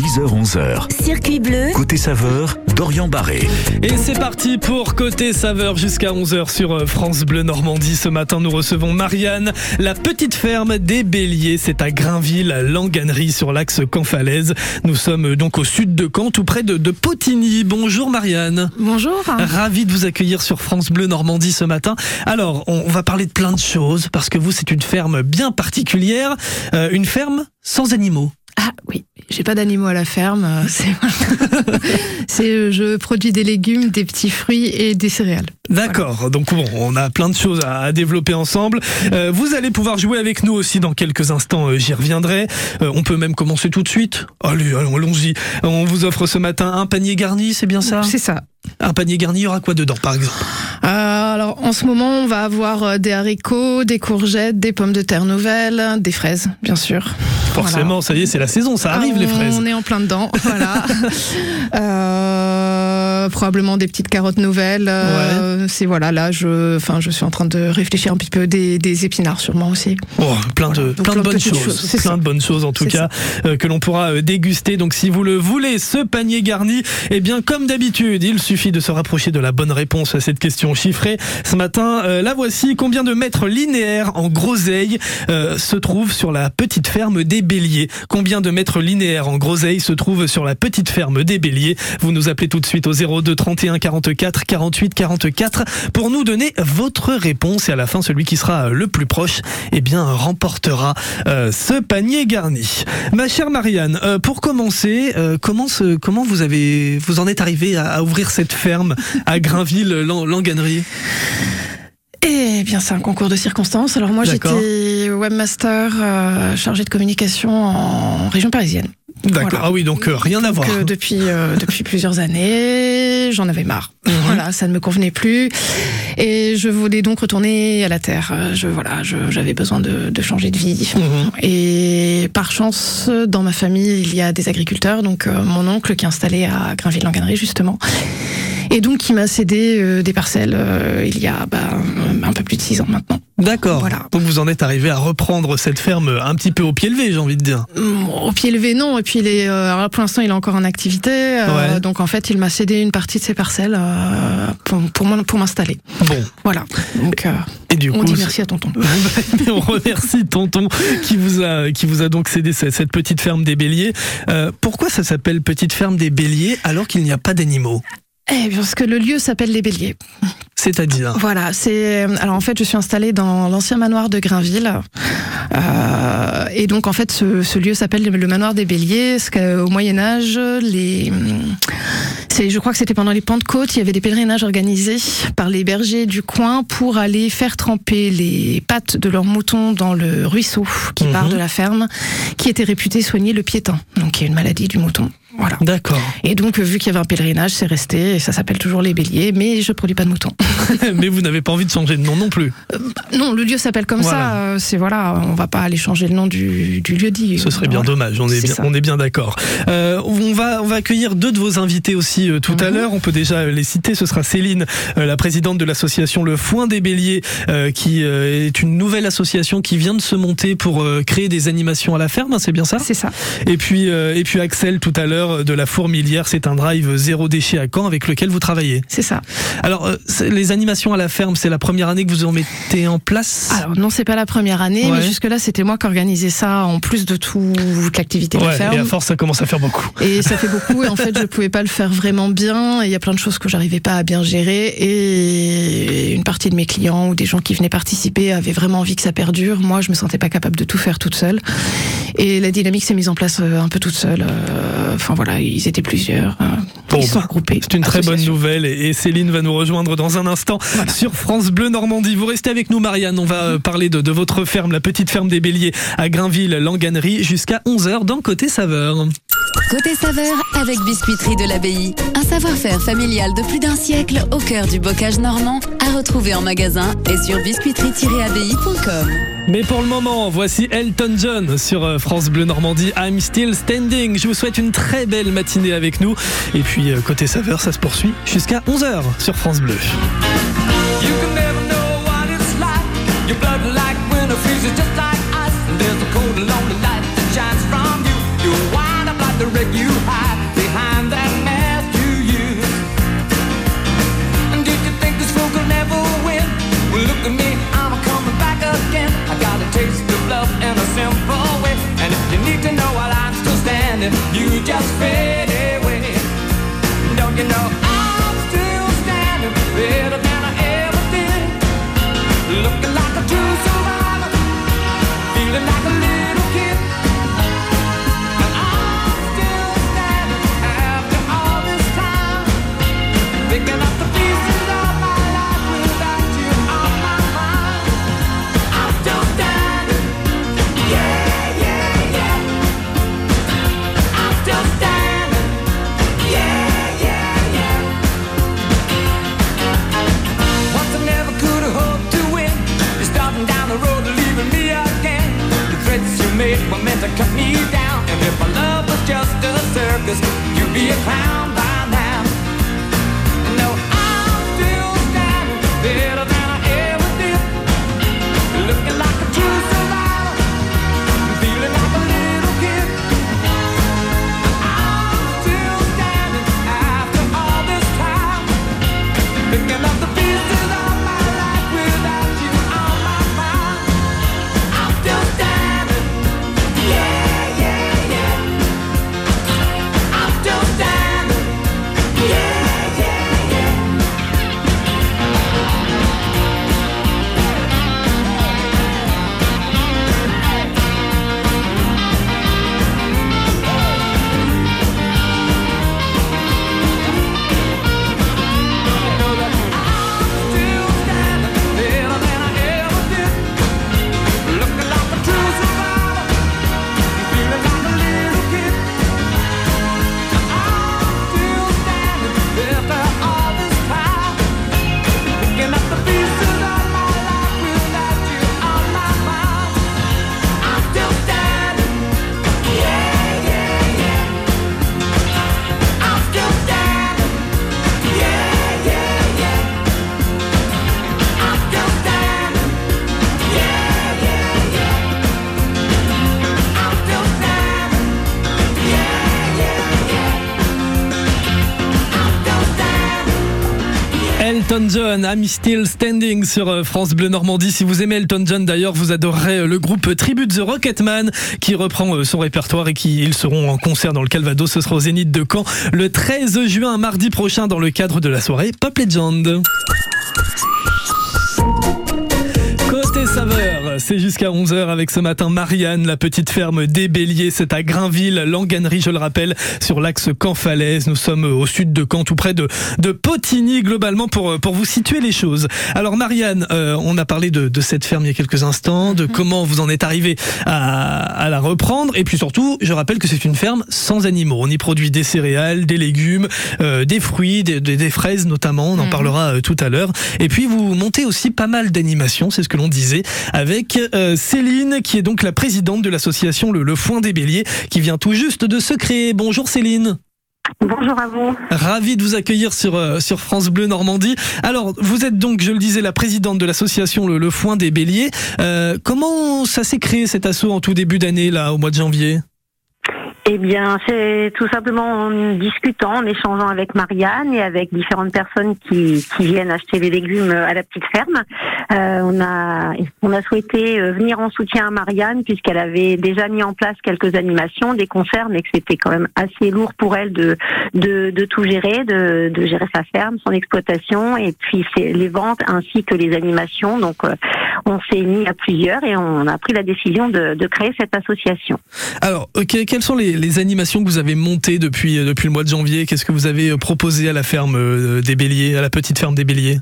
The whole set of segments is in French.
10h-11h. Circuit bleu, Côté saveur, Dorian Barré. Et c'est parti pour Côté Saveur jusqu'à 11h sur euh, France Bleu Normandie. Ce matin, nous recevons Marianne, la petite ferme des Béliers. C'est à Grainville, Langanerie, sur l'axe Caen-Falaise. Nous sommes euh, donc au sud de Caen, tout près de, de Potigny. Bonjour Marianne. Bonjour. Ravi de vous accueillir sur France Bleu Normandie ce matin. Alors, on va parler de plein de choses parce que vous, c'est une ferme bien particulière, euh, une ferme sans animaux. Ah oui, j'ai pas d'animaux à la ferme. euh, C'est, c'est, euh, je produis des légumes, des petits fruits et des céréales. D'accord, donc bon, on a plein de choses à, à développer ensemble. Euh, vous allez pouvoir jouer avec nous aussi dans quelques instants, euh, j'y reviendrai. Euh, on peut même commencer tout de suite. Allez, allons- allons-y. On vous offre ce matin un panier garni, c'est bien ça? C'est ça. Un panier garni, il y aura quoi dedans par exemple? Euh, alors en ce moment, on va avoir euh, des haricots, des courgettes, des pommes de terre nouvelles, des fraises, bien sûr. Forcément, ça y est, c'est la saison, ça arrive Ah, les fraises. On est en plein dedans, voilà. Euh, probablement des petites carottes nouvelles. euh, C'est voilà, là, je, enfin, je suis en train de réfléchir un petit peu des, des épinards sûrement aussi. Oh, plein de, Voilà, plein de bonnes choses, plein ça. de bonnes choses en tout cas euh, que l'on pourra euh, déguster. Donc si vous le voulez, ce panier garni, eh bien comme d'habitude, il suffit de se rapprocher de la bonne réponse à cette question chiffrée. Ce matin, euh, la voici. Combien de mètres linéaires en groseille euh, se trouve sur la petite ferme des Béliers? Combien de mètres linéaires en groseille se trouve sur la petite ferme des Béliers? Vous nous appelez tout de suite au 02 31 44 48 44 pour nous donner votre réponse et à la fin celui qui sera euh, le plus proche eh bien remportera euh, ce panier garni. Ma chère Marianne, euh, pour commencer, euh, comment vous avez vous en êtes arrivé à, à ouvrir cette ferme à Grainville Lan- Langanerie? Eh bien, c'est un concours de circonstances. Alors moi, j'étais webmaster chargé de communication en région parisienne. D'accord. Voilà. Ah oui, donc euh, rien à voir. euh, depuis euh, depuis plusieurs années, j'en avais marre. Mhm. Voilà, ça ne me convenait plus, et je voulais donc retourner à la terre. Je voilà, j'avais besoin de, de changer de vie. Mhm. Et par chance, dans ma famille, il y a des agriculteurs, donc euh, mon oncle qui est installé à Grainville-Langanerie justement. Et donc, qui m'a cédé euh, des parcelles euh, il y a bah, un peu plus de six ans maintenant. D'accord. Voilà. Donc vous en êtes arrivé à reprendre cette ferme un petit peu au pied levé, j'ai envie de dire. Hum, Au pied levé, non. Et puis, il est, euh, pour l'instant, il est encore en activité. Ouais. Donc, en fait, il m'a cédé une partie de ses parcelles pour, pour, pour m'installer. Bon. Voilà. Donc, euh, Et du on coup, dit merci à tonton. on remercie Tonton qui vous a qui vous a donc cédé cette, cette petite ferme des Béliers. Euh, pourquoi ça s'appelle petite ferme des Béliers alors qu'il n'y a pas d'animaux? Eh, parce que le lieu s'appelle Les Béliers. C'est-à-dire Voilà, c'est alors en fait je suis installée dans l'ancien manoir de Grainville Euh, et donc en fait ce, ce lieu s'appelle le manoir des Béliers parce qu'au Moyen Âge les c'est je crois que c'était pendant les Pentecôtes il y avait des pèlerinages organisés par les bergers du coin pour aller faire tremper les pattes de leurs moutons dans le ruisseau qui Mhm. part de la ferme qui était réputé soigner le piétin donc qui est une maladie du mouton voilà D'accord. et donc vu qu'il y avait un pèlerinage c'est resté et ça s'appelle toujours les Béliers mais je produis pas de moutons Mais vous n'avez pas envie de changer de nom non plus. Non, le lieu s'appelle comme Voilà. ça. euh, C'est voilà, on va pas aller changer le nom du, du lieu dit. Ce serait bien Voilà. dommage, on est bien, ça. on est bien d'accord. Euh, on, va, on va accueillir deux de vos invités aussi euh, tout à Mhm. l'heure. On peut déjà les citer. Ce sera Céline, euh, la présidente de l'association Le Foin des Béliers, euh, qui euh, est une nouvelle association qui vient de se monter pour euh, créer des animations à la ferme, hein, c'est bien ça? C'est ça. et puis, euh, et puis Axel tout à l'heure euh, de la Fourmilière, c'est un drive zéro déchet à Caen avec lequel vous travaillez. C'est ça. Alors, euh, les animations à la ferme, c'est la première année que vous en mettez en place? Alors non, c'est pas la première année, Ouais. mais jusque là, c'était moi qui organisais ça en plus de toute l'activité de la ferme. et à force, ça commence à faire beaucoup. Et ça fait beaucoup, et en fait, je pouvais pas le faire vraiment bien. et Il y a plein de choses que j'arrivais pas à bien gérer. Et une partie de mes clients ou des gens qui venaient participer avaient vraiment envie que ça perdure. Moi, je me sentais pas capable de tout faire toute seule. Et la dynamique s'est mise en place euh, un peu toute seule. Enfin voilà, ils étaient plusieurs. euh, Bon, ils se sont bah, regroupés. C'est une très bonne nouvelle et Céline va nous rejoindre dans un instant sur France Bleu Normandie. Vous restez avec nous Marianne, on va euh, parler de, de votre ferme, la petite ferme des Béliers à Grainville, Langanerie, jusqu'à 11h dans Côté Saveur. côté saveur avec Biscuiterie de l'Abbaye. Un savoir-faire familial de plus d'un siècle au cœur du bocage normand à retrouver en magasin et sur biscuiterie-abbaye.com. Mais pour le moment, voici Elton John sur euh, France Bleu Normandie. I'm still standing. Je vous souhaite une très belle matinée avec nous. Et puis, euh, côté saveur, ça se poursuit jusqu'à 11h sur France Bleu. You just you'd be a clown John, I'm Still Standing sur euh, France Bleu Normandie. Si vous aimez Elton John d'ailleurs, vous adorerez euh, le groupe Tribute The Rocketman qui reprend euh, son répertoire et qui ils seront en concert dans le Calvados. Ce sera au Zénith de Caen le 13 juin, mardi prochain, dans le cadre de la soirée Pop Legend. C'est jusqu'à 11h avec ce matin Marianne, la petite ferme des Béliers. C'est à Grainville, Langanerie, je le rappelle, sur l'axe Caen-Falaise. Nous sommes au sud de Caen, tout près de, de Potigny, globalement, pour, pour vous situer les choses. Alors Marianne, euh, on a parlé de, de cette ferme il y a quelques instants, de comment vous en êtes arrivé à, à la reprendre. Et puis surtout, je rappelle que c'est une ferme sans animaux. On y produit des céréales, des légumes, euh, des fruits, des, des- des fraises notamment. On en parlera euh, tout à l'heure. Et puis vous montez aussi pas mal d'animations, c'est ce que l'on disait, avec euh, Céline, qui est donc la présidente de l'association le, le Foin des Béliers, qui vient tout juste de se créer. Bonjour Céline. Bonjour à vous. Ravi de vous accueillir sur, euh, sur France Bleu Normandie. Alors, vous êtes donc, je le disais, la présidente de l'association Le, Le Foin des Béliers. Euh, comment ça s'est créé cet assaut en tout début d'année, là, au mois de janvier? Eh bien, c'est tout simplement en discutant, en échangeant avec Marianne et avec différentes personnes qui, viennent acheter des légumes à la petite ferme. Euh, on a souhaité euh, venir en soutien à Marianne puisqu'elle avait déjà mis en place quelques animations, des concerts, mais que c'était quand même assez lourd pour elle de tout gérer, de, gérer sa ferme, son exploitation et puis les ventes ainsi que les animations. Donc, euh, on s'est mis à plusieurs et on a pris la décision de, créer cette association. Alors, ok, quelles sont les, les animations que vous avez montées depuis, euh, depuis le mois de janvier Qu'est-ce que vous avez euh, proposé à la ferme euh, des Béliers, à la petite ferme des Béliers?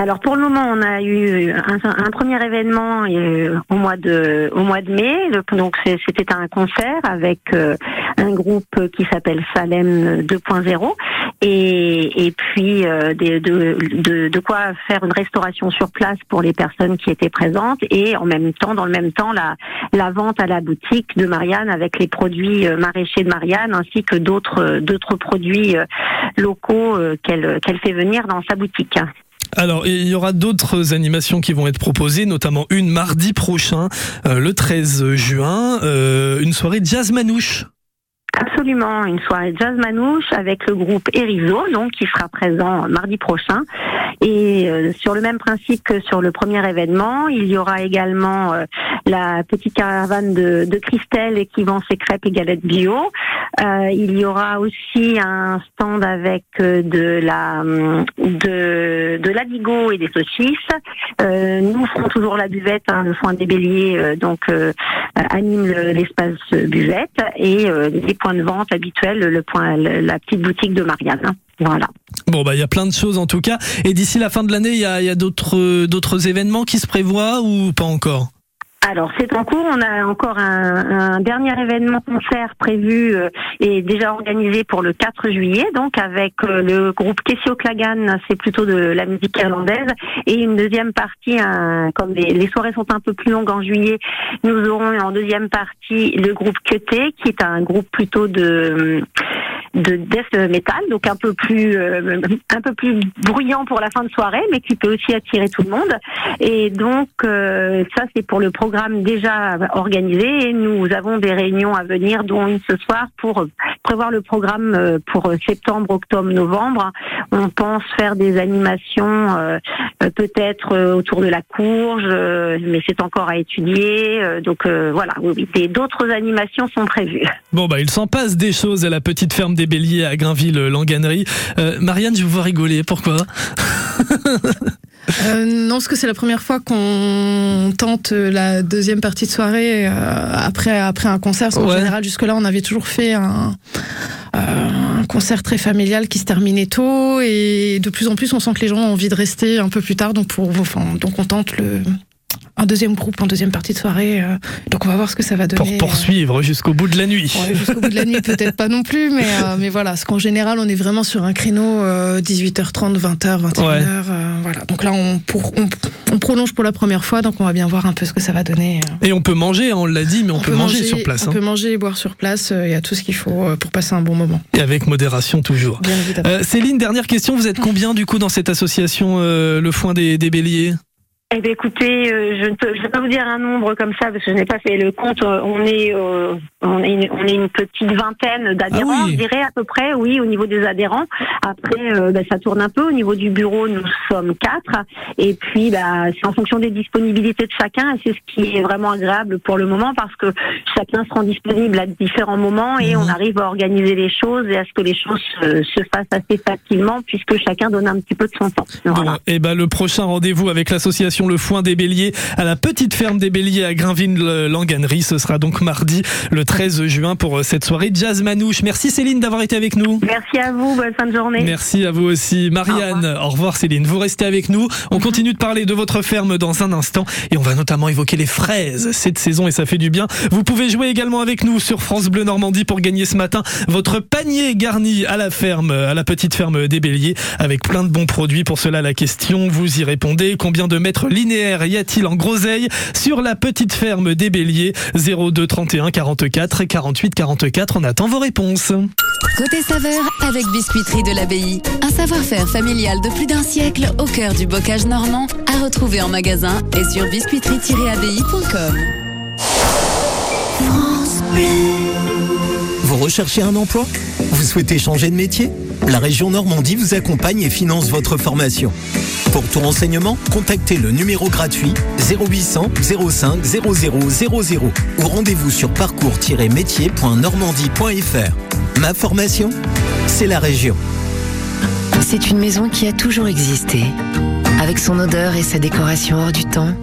Alors pour le moment, on a eu un, premier événement euh, au mois de au mois de mai. Donc c'était un concert avec euh, un groupe qui s'appelle Salem 2.0 et et puis euh, de, quoi faire une restauration sur place pour les personnes qui étaient présentes et en même temps dans le même temps la vente à la boutique de Marianne avec les produits maraîchers de Marianne ainsi que d'autres produits locaux qu'elle fait venir dans sa boutique. Alors, il y aura d'autres animations qui vont être proposées, notamment une mardi prochain, euh, le 13 juin, euh, une soirée jazz manouche. Une soirée jazz manouche avec le groupe Erizo, donc qui sera présent mardi prochain. Et euh, sur le même principe que sur le premier événement, il y aura également euh, la petite caravane de, de Christelle qui vend ses crêpes et galettes bio. Euh, il y aura aussi un stand avec de la hum, de de l'adigo et des saucisses. Nous ferons toujours la buvette, hein, le foin des béliers, donc anime le- l'espace buvette et les points de vente habituels, le point, la petite boutique de Marianne. hein. Voilà. Bon, bah, il y a plein de choses en tout cas. Et d'ici la fin de l'année, il y a, y a d'autres événements qui se prévoient ou pas encore? Alors c'est en cours, on a encore un, un dernier événement concert prévu euh, et déjà organisé pour le 4 juillet, donc avec euh, le groupe Kessio Klagan, c'est plutôt de la musique irlandaise, et une deuxième partie, un- comme les, les soirées sont un peu plus longues en juillet, nous aurons en deuxième partie le groupe Cuté, qui est un groupe plutôt de de death metal, donc un peu plus euh, un peu plus bruyant pour la fin de soirée, mais qui peut aussi attirer tout le monde. Et donc euh, ça c'est pour le programme déjà organisé. Et nous avons des réunions à venir, dont une ce soir pour prévoir le programme euh, pour septembre, octobre, novembre. On pense faire des animations euh, euh, peut-être euh, autour de la courge, mais c'est encore à étudier. Donc voilà, oui, d'autres animations sont prévues. Bon, bah, il s'en passe des choses à la petite ferme des Béliers à Grainville-Langanerie. Euh, Marianne, je vous vois rigoler. Pourquoi? Euh, non, parce que c'est la première fois qu'on tente la deuxième partie de soirée euh, après, après un concert. Parce qu'en Ouais. général, jusque-là, on avait toujours fait un, euh, un concert très familial qui se terminait tôt. Et de plus en plus, on sent que les gens ont envie de rester un peu plus tard. Donc, pour, enfin, donc on tente le, un deuxième groupe en deuxième partie de soirée. euh, donc, on va voir ce que ça va Pour donner. poursuivre jusqu'au bout de la nuit. Ouais, jusqu'au bout de la nuit, peut-être pas non plus, mais, euh, mais voilà. Parce qu'en général, on est vraiment sur un créneau euh, 18h30, 20h, 21h. Ouais. euh, voilà. Donc là, on, pour, on, on prolonge pour la première fois, donc on va bien voir un peu ce que ça va donner. euh. Et on peut manger, hein, on l'a dit, mais on, peut, manger, sur place. On hein. peut manger et boire sur place. euh, Il y a tout ce qu'il faut euh, pour passer un bon moment. Et avec modération toujours. Bien. Euh, Céline, dernière question. Vous êtes combien du coup dans cette association euh, Le Foin des, des Béliers? Eh bien, écoutez, euh, je ne peux, je vais pas vous dire un nombre comme ça parce que je n'ai pas fait le compte. Euh, On est, euh, on est, une, on est une petite vingtaine d'adhérents, Ah oui. je dirais à peu près, oui, au niveau des adhérents. Après, euh, bah, ça tourne un peu. Au niveau du bureau, nous sommes quatre. Et puis, bah, c'est en fonction des disponibilités de chacun. Et c'est ce qui est vraiment agréable pour le moment parce que chacun se rend disponible à différents moments et Mhm. on arrive à organiser les choses et à ce que les choses se, se fassent assez facilement puisque chacun donne un petit peu de son temps. Voilà. Bon, et ben le prochain rendez-vous avec l'association Le Foin des Béliers à la petite ferme des Béliers à Grainville-Langanerie, ce sera donc mardi le 13 juin pour euh, cette soirée Jazz Manouche. Merci Céline d'avoir été avec nous. Merci à vous. Bonne fin de journée. Merci à vous aussi. Marianne, au revoir. Céline. Vous restez avec nous. On continue de parler de votre ferme dans un instant et on va notamment évoquer les fraises cette saison et ça fait du bien. Vous pouvez jouer également avec nous sur France Bleu Normandie pour gagner ce matin votre panier garni à la ferme, à la petite ferme des Béliers avec plein de bons produits. Pour cela, la question, vous y répondez. Combien de mètres linéaires y a-t-il en groseille sur la petite ferme des Béliers? 02 31 44 48 44. On attend vos réponses. Côté saveur avec Biscuiterie de l'Abbaye. Un savoir-faire familial de plus d'un siècle au cœur du bocage normand à retrouver en magasin et sur biscuiterie-abbaye.com. Vous recherchez un emploi? Vous souhaitez changer de métier La région Normandie vous accompagne et finance votre formation. Pour tout renseignement, contactez le numéro gratuit 0800 05 00 00 ou rendez-vous sur parcours-métier.normandie.fr. Ma formation, c'est la région. C'est une maison qui a toujours existé. Avec son odeur et sa décoration hors du temps,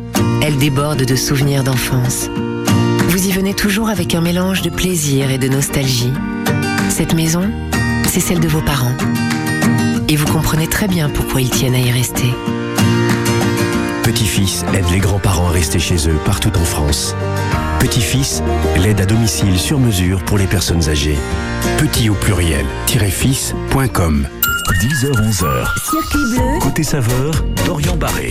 elle déborde de souvenirs d'enfance. Vous y venez toujours avec un mélange de plaisir et de nostalgie. Cette maison, c'est celle de vos parents. Et vous comprenez très bien pourquoi ils tiennent à y rester. Petit-fils aide les grands-parents à rester chez eux partout en France. Petit-fils, l'aide à domicile sur mesure pour les personnes âgées. Petit au pluriel, fils.com. 10h-11h. Circuit bleu. Côté saveur, Dorian Barré.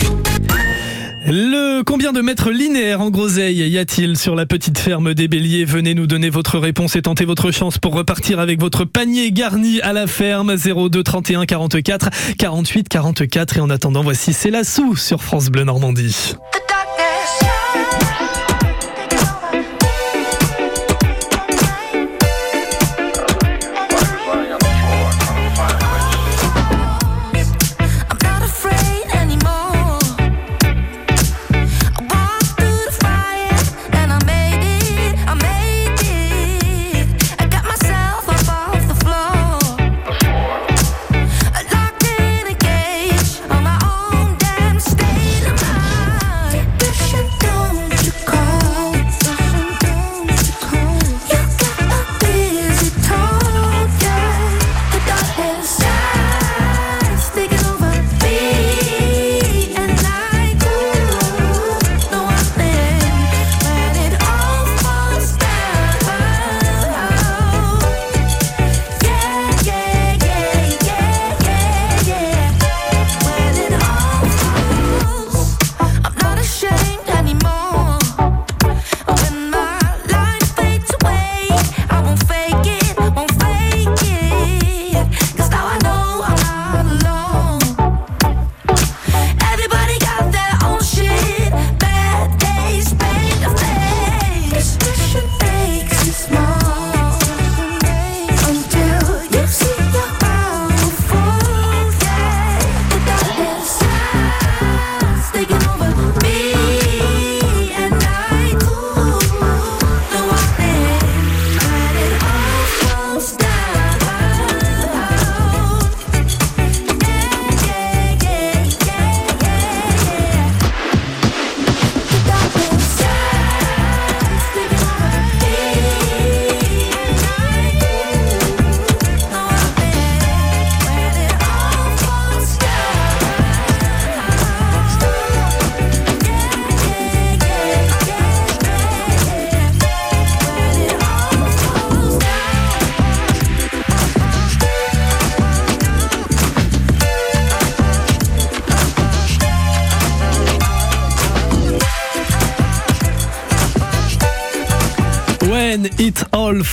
Le combien de mètres linéaires en groseille y a-t-il sur la petite ferme des Béliers? Venez nous donner votre réponse et tentez votre chance pour repartir avec votre panier garni à la ferme. 02 31 44 48 44 et en attendant voici c'est la sous sur France Bleu Normandie.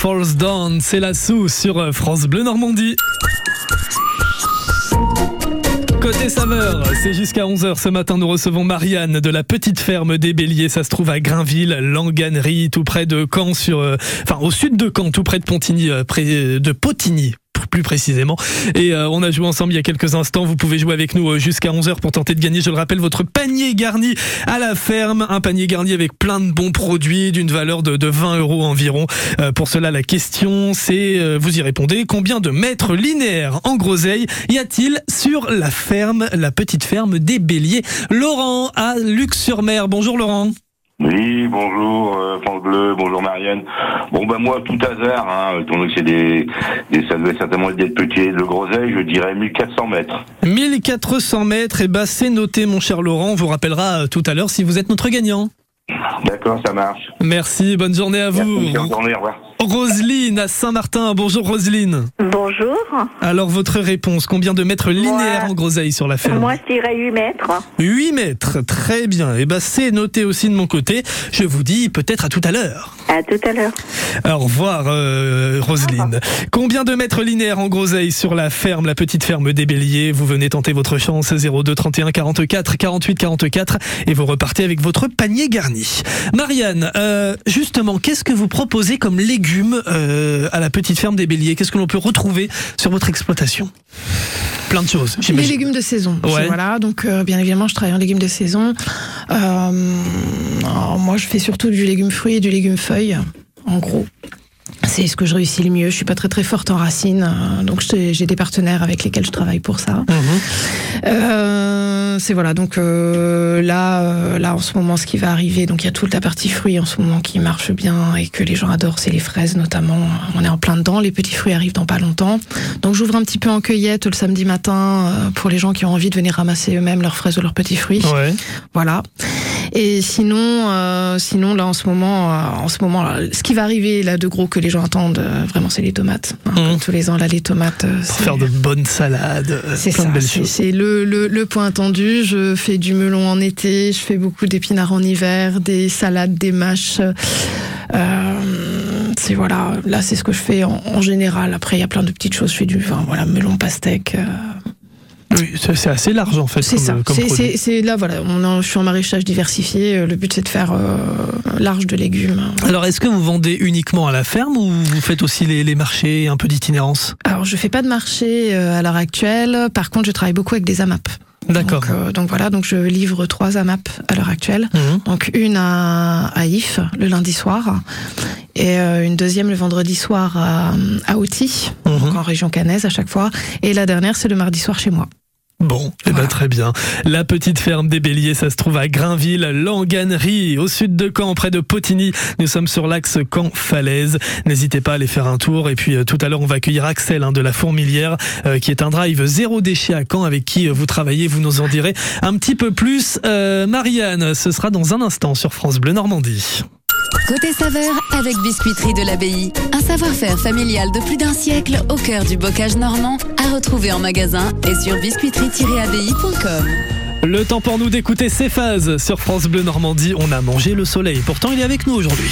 Falls Down, c'est la sous sur euh, France Bleu Normandie. Côté saveur, c'est jusqu'à 11h ce matin, nous recevons Marianne de la petite ferme des Béliers, ça se trouve à Grainville, Langanerie, tout près de Caen, sur, euh, enfin au sud de Caen, tout près de Pontigny, euh, près de Potigny plus précisément. Et euh, on a joué ensemble il y a quelques instants. Vous pouvez jouer avec nous euh, jusqu'à 11h pour tenter de gagner, je le rappelle, votre panier garni à la ferme. Un panier garni avec plein de bons produits d'une valeur de, de 20 euros environ. Euh, pour cela, la question, c'est, euh, vous y répondez, combien de mètres linéaires en groseille y a-t-il sur la ferme, la petite ferme des Béliers? Laurent à Luxe-sur-Mer. Bonjour Laurent. Oui, bonjour euh, France Bleu, bonjour Marianne. Bon ben moi tout hasard, hein, étant donné que c'est des, des, ça devait certainement être des petits de groseille, je dirais 1400 mètres. 1400 mètres, et bah c'est noté mon cher Laurent, on vous rappellera euh, tout à l'heure si vous êtes notre gagnant. D'accord, ça marche. Merci, bonne journée à vous. Merci, bonne journée, au revoir. Roselyne à Saint-Martin, bonjour Roselyne. Bonjour. Alors votre réponse, combien de mètres linéaires en groseille sur la ferme Moi, je dirais 8 mètres. 8 mètres, très bien. Et ben c'est noté aussi de mon côté. Je vous dis peut-être à tout à l'heure. À tout à l'heure. Au revoir euh, Roselyne. Combien de mètres linéaires en groseille sur la ferme, la petite ferme des Béliers? Vous venez tenter votre chance 02 31 44 48 44 et vous repartez avec votre panier garni. Marianne, euh, justement, qu'est-ce que vous proposez comme légumes euh, à la petite ferme des Béliers Qu'est-ce que l'on peut retrouver sur votre exploitation? Plein de choses. Les légumes de saison. Ouais. Voilà, donc euh, bien évidemment, je travaille en légumes de saison. Euh, alors, moi, je fais surtout du légume fruit et du légume feuille, en gros. C'est ce que je réussis le mieux. Je suis pas très très forte en racines, euh, donc j'ai des partenaires avec lesquels je travaille pour ça. Mhm. Euh, c'est voilà, donc euh, là, euh, là en ce moment, ce qui va arriver, donc il y a toute la partie fruits en ce moment qui marche bien et que les gens adorent, c'est les fraises notamment. On est en plein dedans, les petits fruits arrivent dans pas longtemps. Donc j'ouvre un petit peu en cueillette le samedi matin euh, pour les gens qui ont envie de venir ramasser eux-mêmes leurs fraises ou leurs petits fruits. Ouais. Voilà. Et sinon, euh, sinon là en ce moment, en ce moment, là, ce qui va arriver là de gros que les gens attendent, euh, vraiment, c'est les tomates. Hein, Mhm. Comme tous les ans, là, les tomates. euh, Pour faire de bonnes salades, euh, c'est plein ça, de belles c'est choses. c'est le, le, le point attendu. Je fais du melon en été, je fais beaucoup d'épinards en hiver, des salades, des mâches. Euh, c'est voilà, là c'est ce que je fais en, en général. Après il y a plein de petites choses. Je fais du vin, voilà, melon, pastèque. euh, Oui, c'est assez large en fait. c'est comme, ça. comme C'est- produit. C'est c'est là voilà. On en- je suis en maraîchage diversifié. Euh, Le but c'est de faire euh, large de légumes. Alors, est-ce que vous vendez uniquement à la ferme ou vous faites aussi les, les marchés, un peu d'itinérance? Alors je fais pas de marché euh, à l'heure actuelle. Par contre je travaille beaucoup avec des AMAP. D'accord. Donc, euh, donc voilà, donc je livre trois AMAP à l'heure actuelle. Mhm. Donc une à, à If le lundi soir et euh, une deuxième le vendredi soir à, à Outy, Mhm. donc en région cannaise à chaque fois. Et la dernière c'est le mardi soir chez moi. Bon, eh ben, très bien. La petite ferme des Béliers, ça se trouve à Grainville, Langanerie, au sud de Caen, près de Potigny. Nous sommes sur l'axe Caen-Falaise. N'hésitez pas à aller faire un tour. Et puis euh, tout à l'heure, on va accueillir Axel hein, de la Fourmilière, euh, qui est un drive zéro déchet à Caen, avec qui euh, vous travaillez. Vous nous en direz un petit peu plus. Euh, Marianne, ce sera dans un instant sur France Bleu Normandie. Côté saveur avec Biscuiterie de l'Abbaye. Un savoir-faire familial de plus d'un siècle au cœur du bocage normand à retrouver en magasin et sur biscuiterie-abbaye.com. Le temps pour nous d'écouter ces phases sur France Bleu Normandie. On a mangé le soleil. Pourtant, il est avec nous aujourd'hui.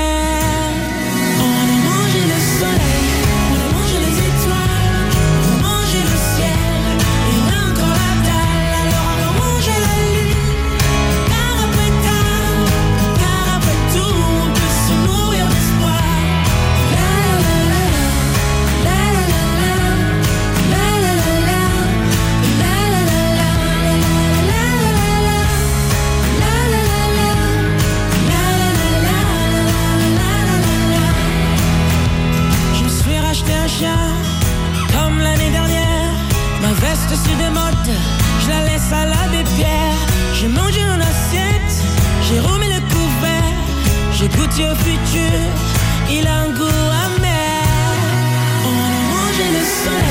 J'ai goûté au futur, il a un goût amer. On a mangé le soleil,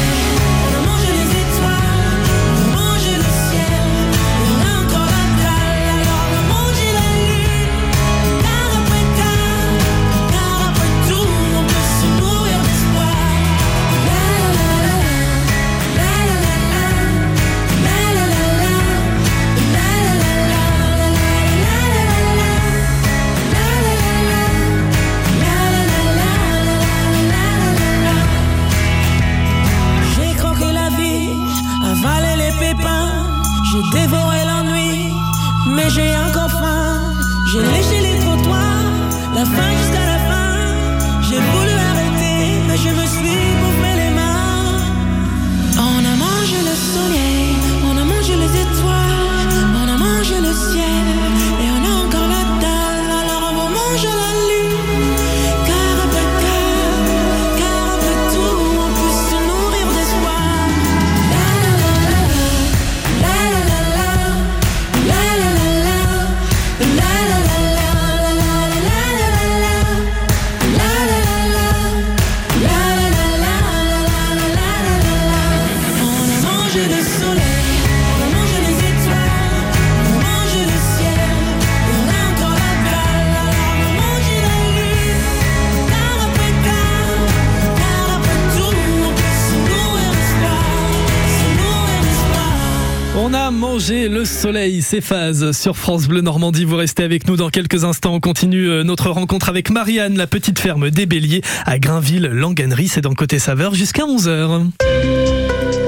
c'est phase sur France Bleu Normandie. Vous restez avec nous dans quelques instants. On continue euh, notre rencontre avec Marianne, la petite ferme des Béliers à Grainville, Langanerie. C'est dans Côté Saveur jusqu'à 11h.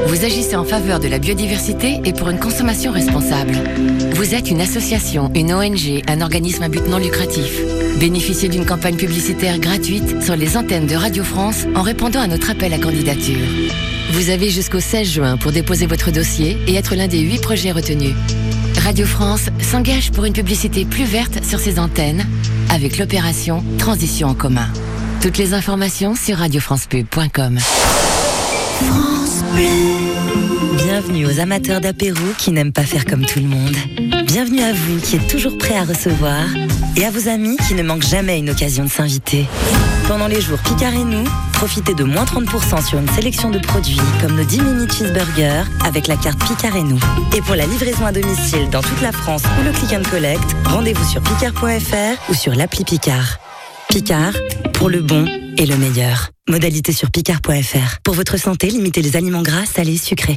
Vous agissez en faveur de la biodiversité et pour une consommation responsable. Vous êtes une association, une ONG, un organisme à but non lucratif. Bénéficiez d'une campagne publicitaire gratuite sur les antennes de Radio France en répondant à notre appel à candidature. Vous avez jusqu'au 16 juin pour déposer votre dossier et être l'un des huit projets retenus. Radio France s'engage pour une publicité plus verte sur ses antennes avec l'opération Transition en commun. Toutes les informations sur radiofrancepub.com. Bienvenue aux amateurs d'apéro qui n'aiment pas faire comme tout le monde. Bienvenue à vous qui êtes toujours prêts à recevoir et à vos amis qui ne manquent jamais une occasion de s'inviter. Pendant les jours Picard et nous, profitez de moins 30% sur une sélection de produits comme nos 10 mini cheeseburgers avec la carte Picard et nous. Et pour la livraison à domicile dans toute la France ou le click and collect, rendez-vous sur picard.fr ou sur l'appli Picard. Picard, pour le bon et le meilleur. Modalité sur picard.fr. Pour votre santé, limitez les aliments gras, salés, sucrés.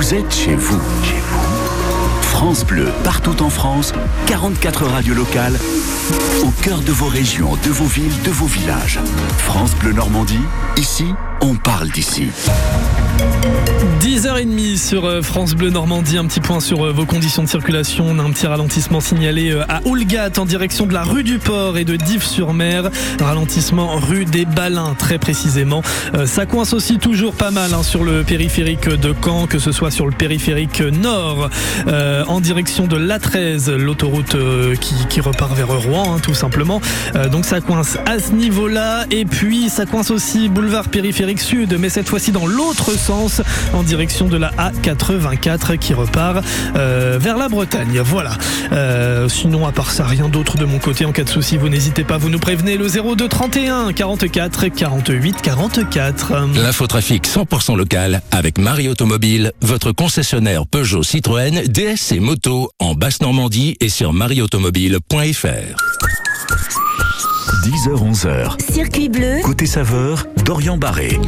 Vous êtes chez vous. France Bleu, partout en France, 44 radios locales, au cœur de vos régions, de vos villes, de vos villages. France Bleu Normandie, ici, on parle d'ici. 10h30 sur euh, France Bleu Normandie, un petit point sur euh, vos conditions de circulation. On a un petit ralentissement signalé euh, à Oulgat en direction de la rue du Port et de Dives-sur-Mer. Ralentissement rue des Balins très précisément. Ça coince aussi toujours pas mal hein, sur le périphérique de Caen, que ce soit sur le périphérique nord en direction de l'A13, l'autoroute qui, repart vers Rouen hein, tout simplement. Donc ça coince à ce niveau-là et puis ça coince aussi boulevard périphérique sud, mais cette fois-ci dans l'autre sens en direction de la A84 qui repart euh, vers la Bretagne. Voilà. Euh, sinon, à part ça, rien d'autre de mon côté. En cas de souci, vous n'hésitez pas, vous nous prévenez le 02 31 44 48 44. L'infotrafic 100% local avec Marie Automobile, votre concessionnaire Peugeot Citroën, DS et moto en Basse-Normandie et sur marieautomobile.fr. 10h-11h. Circuit bleu. Côté saveur, Dorian Barré.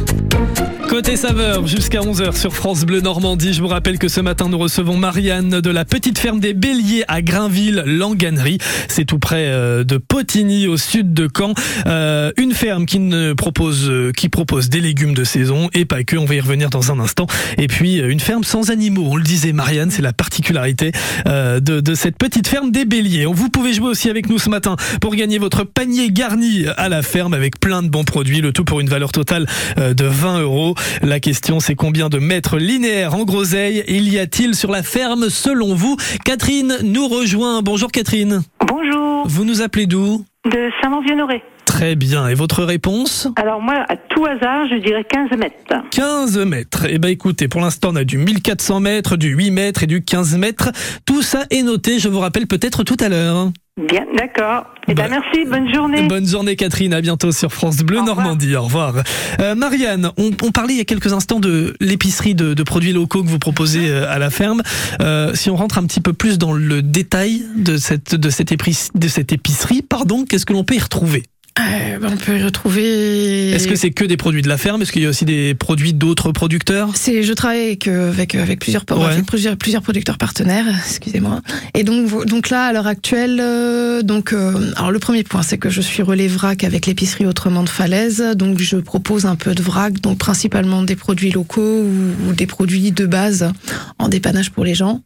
Côté saveur, jusqu'à 11h sur France Bleu Normandie. Je vous rappelle que ce matin, nous recevons Marianne de la petite ferme des Béliers à Grainville, Langanerie. C'est tout près euh, de Potigny, au sud de Caen. Euh, une ferme qui, ne propose, euh, qui propose des légumes de saison et pas que. On va y revenir dans un instant. Et puis, une ferme sans animaux. On le disait, Marianne, c'est la particularité de, de cette petite ferme des Béliers. Vous pouvez jouer aussi avec nous ce matin pour gagner votre panier garni à la ferme avec plein de bons produits, le tout pour une valeur totale euh, de 20 euros. La question c'est combien de mètres linéaires en groseille il y a-t-il sur la ferme selon vous? Catherine nous rejoint. Bonjour Catherine. Bonjour. Vous nous appelez d'où? De Saint-Manvieux-Noré. Très bien. Et votre réponse? Alors moi, à tout hasard, je dirais 15 mètres. 15 mètres. Eh ben écoutez, pour l'instant, on a du 1400 mètres, du 8 mètres et du 15 mètres. Tout ça est noté, je vous rappelle peut-être tout à l'heure. Bien, d'accord. Eh ben merci, bonne journée. Bonne journée Catherine, à bientôt sur France Bleu Normandie, au revoir. Euh, Marianne, on, on parlait il y a quelques instants de l'épicerie de, de produits locaux que vous proposez euh, à la ferme. Euh, si on rentre un petit peu plus dans le détail de cette, de cette, épicerie, de cette épicerie, pardon, qu'est-ce que l'on peut y retrouver? Euh, on peut y retrouver. Est-ce que c'est que des produits de la ferme? Est-ce qu'il y a aussi des produits d'autres producteurs? C'est, je travaille avec, euh, avec, avec, plusieurs, Ouais. avec plusieurs, plusieurs producteurs partenaires, excusez-moi. Et donc, donc là, à l'heure actuelle, euh, donc, euh, alors le premier point, c'est que je suis relais vrac avec l'épicerie Autrement de Falaise. Donc, je propose un peu de vrac, donc principalement des produits locaux ou, ou des produits de base en dépannage pour les gens.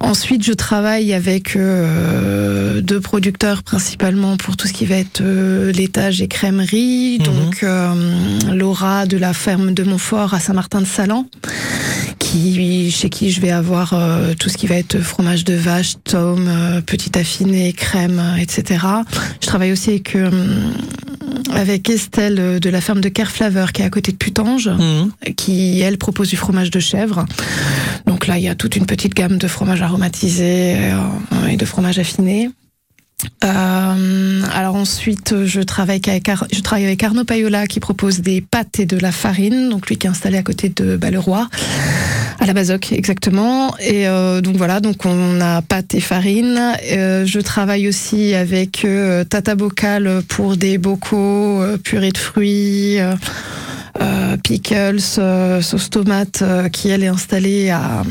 Ensuite, je travaille avec deux producteurs principalement pour tout ce qui va être laitage et crèmerie. Donc, euh, Laura de la ferme de Montfort à Saint-Martin-de-Salan, qui, chez qui je vais avoir euh, tout ce qui va être fromage de vache, tome, euh, petit affiné, crème, euh, etc. Je travaille aussi avec, euh, avec Estelle de la ferme de Kerflaveur qui est à côté de Putange, qui elle propose du fromage de chèvre. Donc là, il y a toute une petite gamme de fromages aromatisés et de fromages affinés. Euh, alors ensuite, je travaille avec, Arnaud Payola qui propose des pâtes et de la farine, donc lui qui est installé à côté de Balleroy, à la Bazoc exactement. Et euh, donc voilà, donc on a pâtes et farine. Euh, je travaille aussi avec Tata Bocal pour des bocaux, purée de fruits. pickles, sauce tomate, qui elle est installée à,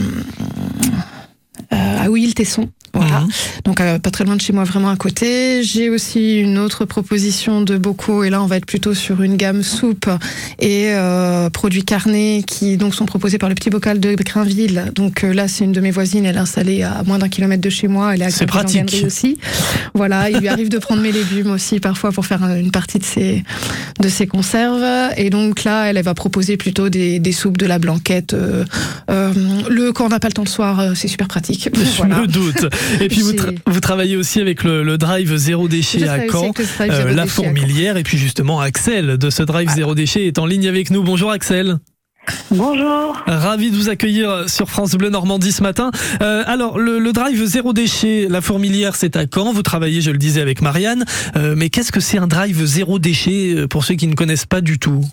à Ouille-Tesson. Voilà. Donc euh, pas très loin de chez moi, vraiment à côté. J'ai aussi une autre proposition de bocaux et là on va être plutôt sur une gamme soupe et euh, produits carnés qui donc sont proposés par le petit bocal de Grainville. Donc euh, là c'est une de mes voisines, elle est installée à moins d'un kilomètre de chez moi, elle est à C'est pratique. Aussi. Voilà, il lui arrive de prendre mes légumes aussi parfois pour faire une partie de ses de ses conserves. Et donc là elle, elle va proposer plutôt des, des soupes de la blanquette. euh, euh, le quand on n'a pas le temps le soir, euh, c'est super pratique. Je Voilà. me doute. Et puis vous, tra- J'ai- vous travaillez aussi avec le, le drive zéro déchet à Caen, euh, la fourmilière, et puis justement Axel de ce drive zéro déchet est en ligne avec nous. Bonjour Axel. Bonjour. Ravi de vous accueillir sur France Bleu Normandie ce matin. Euh, alors, le, le drive zéro déchet, la fourmilière, c'est à Caen. Vous travaillez, je le disais, avec Marianne. Euh, mais qu'est-ce que c'est un drive zéro déchet euh, pour ceux qui ne connaissent pas du tout?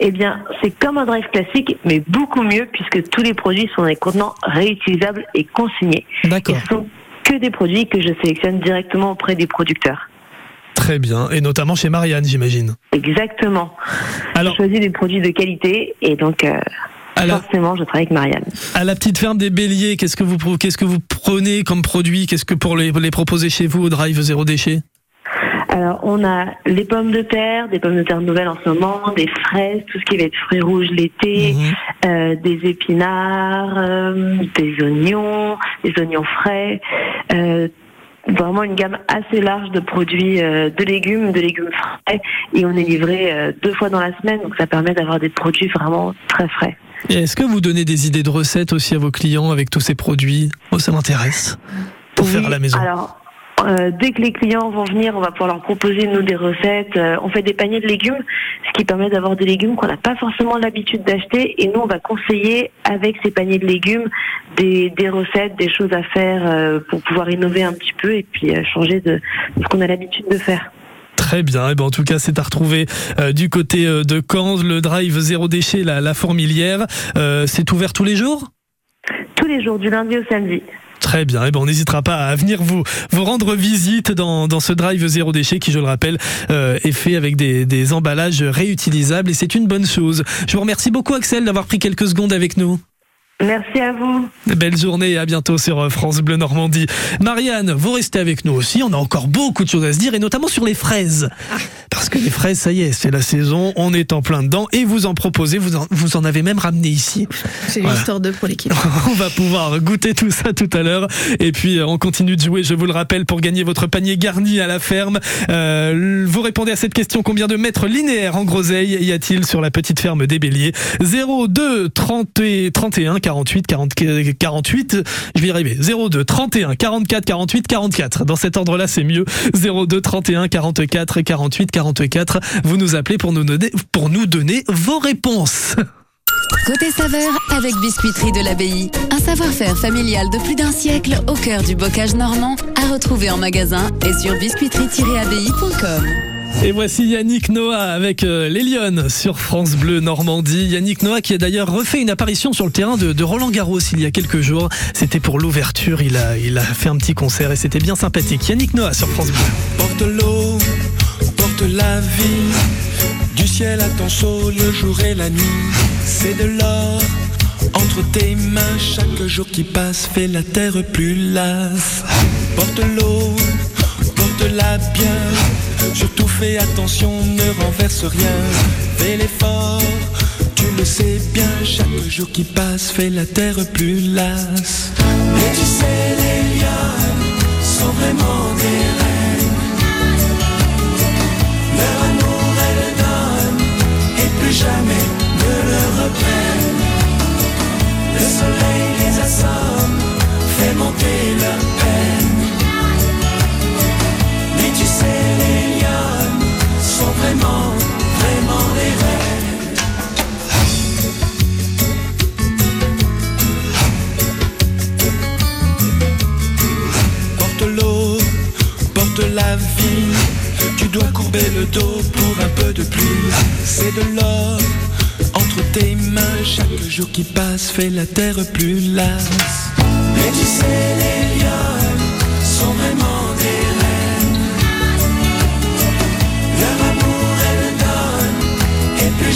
Eh bien, c'est comme un drive classique, mais beaucoup mieux puisque tous les produits sont des contenants réutilisables et consignés. D'accord. Ce sont que des produits que je sélectionne directement auprès des producteurs. Très bien. Et notamment chez Marianne, j'imagine. Exactement. je choisis des produits de qualité et donc euh, forcément, je travaille avec Marianne. À la petite ferme des Béliers, qu'est-ce que vous, qu'est-ce que vous prenez comme produit? Qu'est-ce que pour les, les proposer chez vous au drive zéro déchet? Alors, on a les pommes de terre, des pommes de terre nouvelles en ce moment, des fraises, tout ce qui va être fruits rouges l'été, euh, des épinards, euh, des oignons, des oignons frais. euh, vraiment une gamme assez large de produits de légumes, de légumes frais. Et on est livré deux fois dans la semaine, donc ça permet d'avoir des produits vraiment très frais. Est-ce que vous donnez des idées de recettes aussi à vos clients avec tous ces produits? Oh, ça m'intéresse. Pour faire à la maison. Alors, euh, dès que les clients vont venir, on va pouvoir leur proposer nous des recettes. Euh, on fait des paniers de légumes, ce qui permet d'avoir des légumes qu'on n'a pas forcément l'habitude d'acheter. Et nous, on va conseiller avec ces paniers de légumes des, des recettes, des choses à faire euh, pour pouvoir innover un petit peu et puis changer de, de ce qu'on a l'habitude de faire. Très bien. Et ben en tout cas, c'est à retrouver euh, du côté de Caen, le drive zéro déchet, la, la fourmilière. Euh, c'est ouvert tous les jours? Tous les jours, du lundi au samedi. Très bien, et ben on n'hésitera pas à venir vous vous rendre visite dans, dans ce drive zéro déchet qui, je le rappelle, euh, est fait avec des, des emballages réutilisables et c'est une bonne chose. Je vous remercie beaucoup Axel d'avoir pris quelques secondes avec nous. Merci à vous. Belle journée et à bientôt sur euh, France Bleu Normandie. Marianne, vous restez avec nous aussi. On a encore beaucoup de choses à se dire et notamment sur les fraises. Parce que les fraises, ça y est, c'est la saison. On est en plein dedans et vous en proposez. Vous en, vous en avez même ramené ici. C'est Voilà. l'histoire 2 pour l'équipe. On va pouvoir goûter tout ça tout à l'heure. Et puis, euh, on continue de jouer, je vous le rappelle, pour gagner votre panier garni à la ferme. Euh, vous répondez à cette question. Combien de mètres linéaires en groseille y a-t-il sur la petite ferme des Béliers? 02 30 et 31 48 40, 48. Je vais y arriver. 02 31 44 48 44. Dans cet ordre-là, c'est mieux. 02 31 44 48 44. Vous nous appelez pour nous donner, pour nous donner vos réponses. Côté saveur avec Biscuiterie de l'Abbaye. Un savoir-faire familial de plus d'un siècle au cœur du bocage normand à retrouver en magasin et sur biscuiterie-abbaye.com. Et voici Yannick Noah avec euh, les Lyonnes sur France Bleu Normandie. Yannick Noah qui a d'ailleurs refait une apparition sur le terrain de, Roland Garros il y a quelques jours. C'était pour l'ouverture, il a, a fait un petit concert et c'était bien sympathique. Yannick Noah sur France Bleu. Porte l'eau, porte la vie. Du ciel à ton saut, le jour et la nuit. C'est de l'or entre tes mains. Chaque jour qui passe fait la terre plus lasse. Porte l'eau, porte-la bien. Surtout fais attention, ne renverse rien. Fais l'effort, tu le sais bien. Chaque jour qui passe fait la terre plus lasse. Et tu sais, les lions sont vraiment des reines. Leur amour, elles donnent et plus jamais ne le reprennent. Le soleil les assomme, fait monter leur peine. Les lions sont vraiment, vraiment des reines. Porte l'eau, porte la vie. Tu dois courber le dos pour un peu de pluie. C'est de l'or entre tes mains. Chaque jour qui passe fait la terre plus lasse.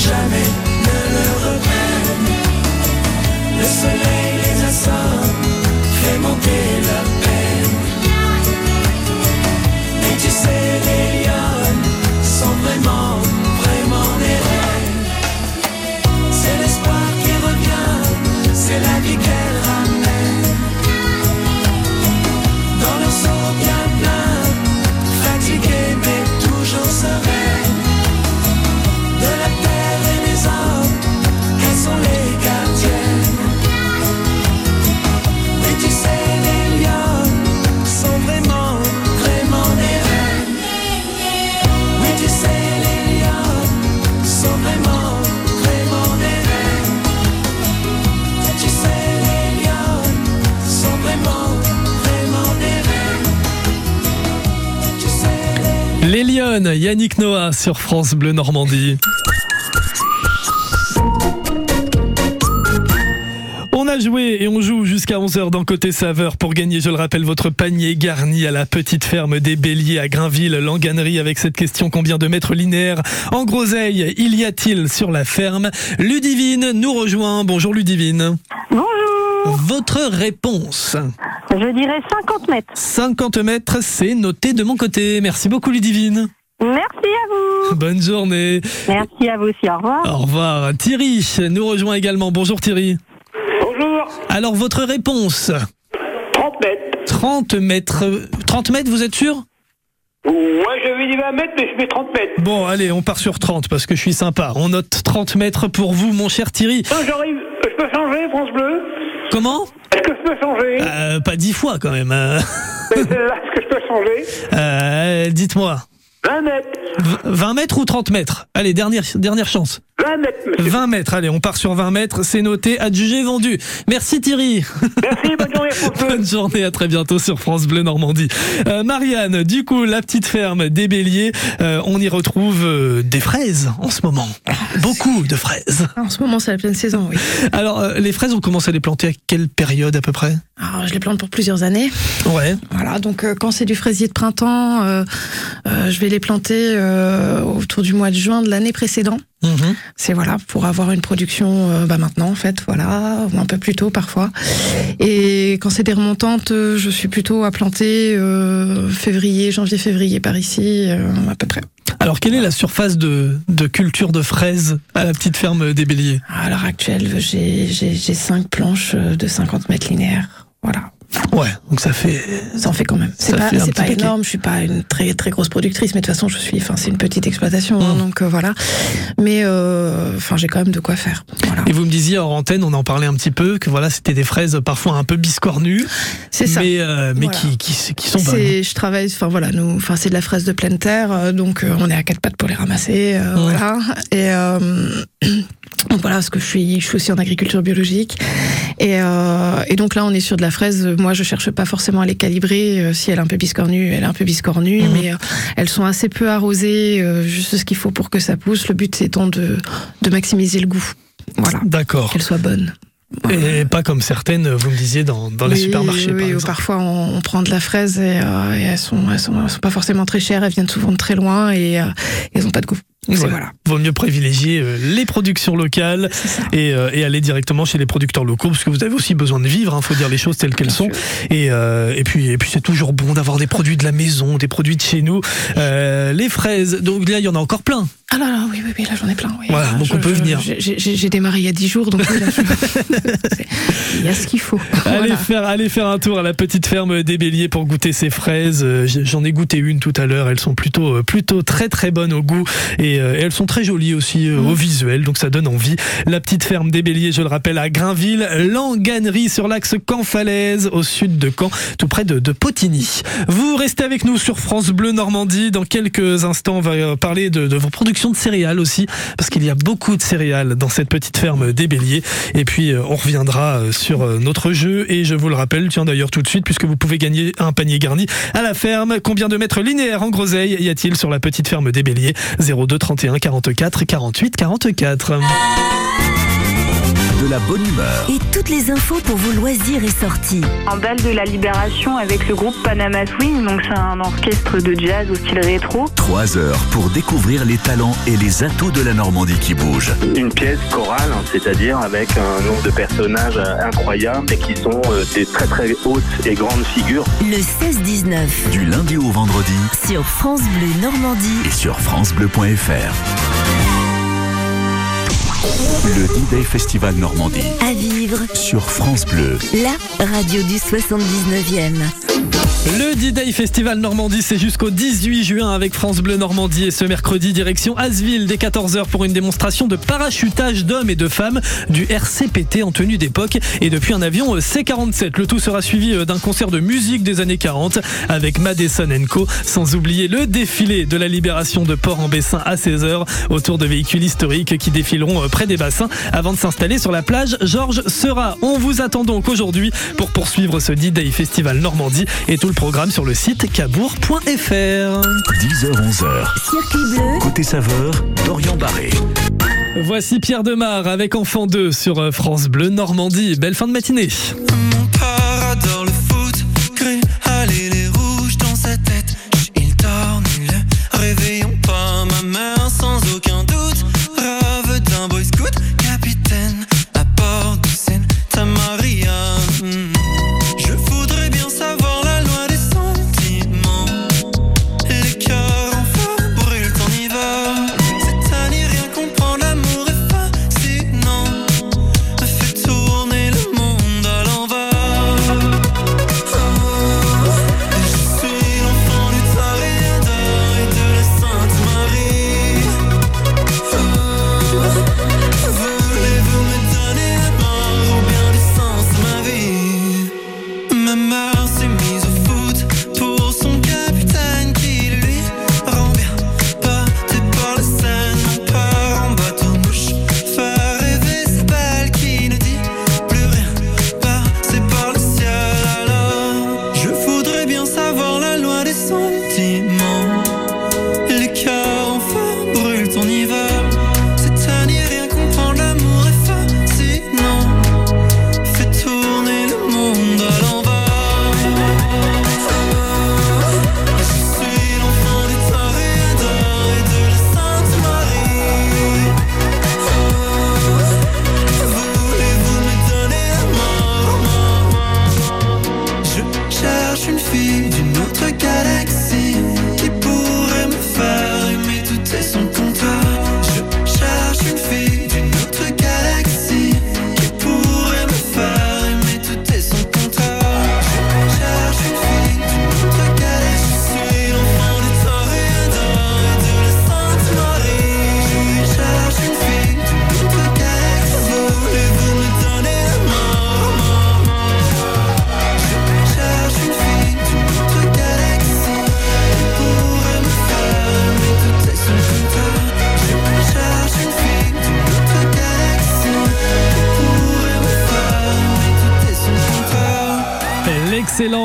Jamais ne le reprennent. Le soleil Yannick Noah sur France Bleu Normandie. On a joué et on joue jusqu'à 11h dans Côté Saveur pour gagner, je le rappelle, votre panier garni à la petite ferme des Béliers à Grainville, Langanerie avec cette question combien de mètres linéaires en groseille il y a-t-il sur la ferme? Ludivine nous rejoint. Bonjour Ludivine. Bonjour. Votre réponse Je dirais 50 mètres. 50 mètres, c'est noté de mon côté. Merci beaucoup Ludivine. Merci à vous. Bonne journée. Merci à vous aussi. Au revoir. Au revoir. Thierry nous rejoint également. Bonjour Thierry. Bonjour. Alors votre réponse 30 mètres. 30 mètres. 30 mètres, vous êtes sûr? Ouais, j'avais dit 20 mètres, mais je mets 30 mètres. Bon, allez, on part sur 30 parce que je suis sympa. On note 30 mètres pour vous, mon cher Thierry. Non, j'arrive. Je peux changer, France Bleu? Comment? Est-ce que je peux changer? Euh, Pas 10 fois quand même. C'est celle-là, Est-ce que je peux changer Euh, Dites-moi. 20 mètres. V- 20 mètres ou 30 mètres? Allez, dernière, dernière chance. 20 mètres, monsieur. 20 mètres, allez, on part sur 20 mètres, c'est noté, adjugé, vendu. Merci Thierry. Merci, bonne journée, Bleu. Bonne journée, à très bientôt sur France Bleu Normandie. Euh, Marianne, du coup, la petite ferme des Béliers, euh, on y retrouve euh, des fraises en ce moment. Beaucoup de fraises. En ce moment, c'est la pleine saison, oui. Alors, euh, les fraises, on commence à les planter à quelle période à peu près? Alors, je les plante pour plusieurs années. Ouais. Voilà, donc euh, quand c'est du fraisier de printemps, euh, euh, je vais les planter euh, autour du mois de juin de l'année précédente. Mhm. C'est voilà pour avoir une production euh, bah, maintenant en fait voilà ou un peu plus tôt parfois. Et quand c'est des remontantes, euh, je suis plutôt à planter euh, février, janvier, février par ici euh, à peu près. Alors, quelle est la surface de, de culture de fraises à la petite ferme des Béliers? À l'heure actuelle, j'ai cinq planches euh, de 50 mètres linéaires. Voilà. Ouais, donc ça fait. Ça en fait quand même. C'est pas, pas énorme. Je suis pas une très très grosse productrice, mais de toute façon, je suis. Enfin, c'est une petite exploitation, Mmh. hein, donc euh, voilà. Mais euh, enfin, j'ai quand même de quoi faire. Voilà. Et vous me disiez hors antenne, on en parlait un petit peu, que voilà, c'était des fraises parfois un peu biscornues. C'est ça. Mais, euh, mais Voilà. qui, qui, qui sont bonnes. Je travaille, enfin voilà, nous, enfin c'est de la fraise de pleine terre, donc on est à quatre pattes pour les ramasser, voilà. Et donc voilà, parce que je suis, je suis aussi en agriculture biologique, et, et donc là on est sur de la fraise. Moi, je cherche pas forcément à les calibrer. euh, si elle est un peu biscornue, elle est un peu biscornue, mais euh, elles sont assez peu arrosées, euh, juste ce qu'il faut pour que ça pousse. Le but étant de, de maximiser le goût, voilà, D'accord. qu'elles soient bonnes. Et pas comme certaines, vous me disiez, dans, dans les Oui, supermarchés, oui, par exemple. parfois on, on prend de la fraise et, euh, et elles, sont, elles, sont, elles sont pas forcément très chères, elles viennent souvent de très loin et euh, elles ont pas de goût. Ouais. voilà. Vaut mieux privilégier euh, les productions locales et, euh, et aller directement chez les producteurs locaux parce que vous avez aussi besoin de vivre, il faut dire les choses telles qu'elles sont. Et, euh, et puis, et puis c'est toujours bon d'avoir des produits de la maison, des produits de chez nous. Euh, les fraises, donc là il y en a encore plein. Ah là là, oui, oui, oui, là j'en ai plein. Oui. Voilà, Là, donc je- on peut je- venir. j'ai- démarré il y a 10 jours, donc oui, là, je- il y a ce qu'il faut. Allez Voilà. faire, allez faire un tour à la petite ferme des Béliers pour goûter ces fraises. Euh, J'en ai goûté une tout à l'heure. Elles sont plutôt, euh, plutôt très très bonnes au goût et, euh, et elles sont très jolies aussi euh, au visuel. Donc ça donne envie. La petite ferme des Béliers, je le rappelle, à Grainville, Langanerie sur l'axe Caen-Falaise au sud de Caen, tout près de, de Potigny. Vous restez avec nous sur France Bleu Normandie. Dans quelques instants, on va euh, parler de, de vos productions de céréales aussi parce qu'il y a beaucoup de céréales dans cette petite ferme des Béliers. Et puis on reviendra sur notre jeu et je vous le rappelle, tiens d'ailleurs tout de suite puisque vous pouvez gagner un panier garni à la ferme. Combien de mètres linéaires en groseille y a-t-il sur la petite ferme des Béliers? 02 31 44 48 44. De la bonne humeur. Et toutes les infos pour vos loisirs et sorties. En bal de la Libération avec le groupe Panama Swing, donc c'est un orchestre de jazz au style rétro. Trois heures pour découvrir les talents et les atouts de la Normandie qui bouge. Une pièce chorale, hein, c'est-à-dire avec un nombre de personnages euh, incroyables et qui sont euh, des très très hautes et grandes figures. Le 16-19 Du lundi au vendredi sur France Bleu Normandie. et sur FranceBleu.fr. Le D-Day Festival Normandie À vivre, sur France Bleu. la radio du 79e. Le D-Day Festival Normandie, c'est jusqu'au 18 juin avec France Bleu Normandie et ce mercredi, direction Asville dès 14h pour une démonstration de parachutage d'hommes et de femmes du RCPT en tenue d'époque et depuis un avion euh, C-47. Le tout sera suivi euh, d'un concert de musique des années 40 avec Madison Co, sans oublier le défilé de la libération de Port-en-Bessin à 16h autour de véhicules historiques qui défileront euh, près des bassins avant de s'installer sur la plage Georges Seurat. On vous attend donc aujourd'hui pour poursuivre ce D-Day Festival Normandie et tout le programme sur le site cabourg.fr. 10h-11h. Circuit bleu, Côté saveur, Dorian Barré. Voici Pierre Demar avec Enfant 2 sur euh, France Bleu Normandie. Belle fin de matinée.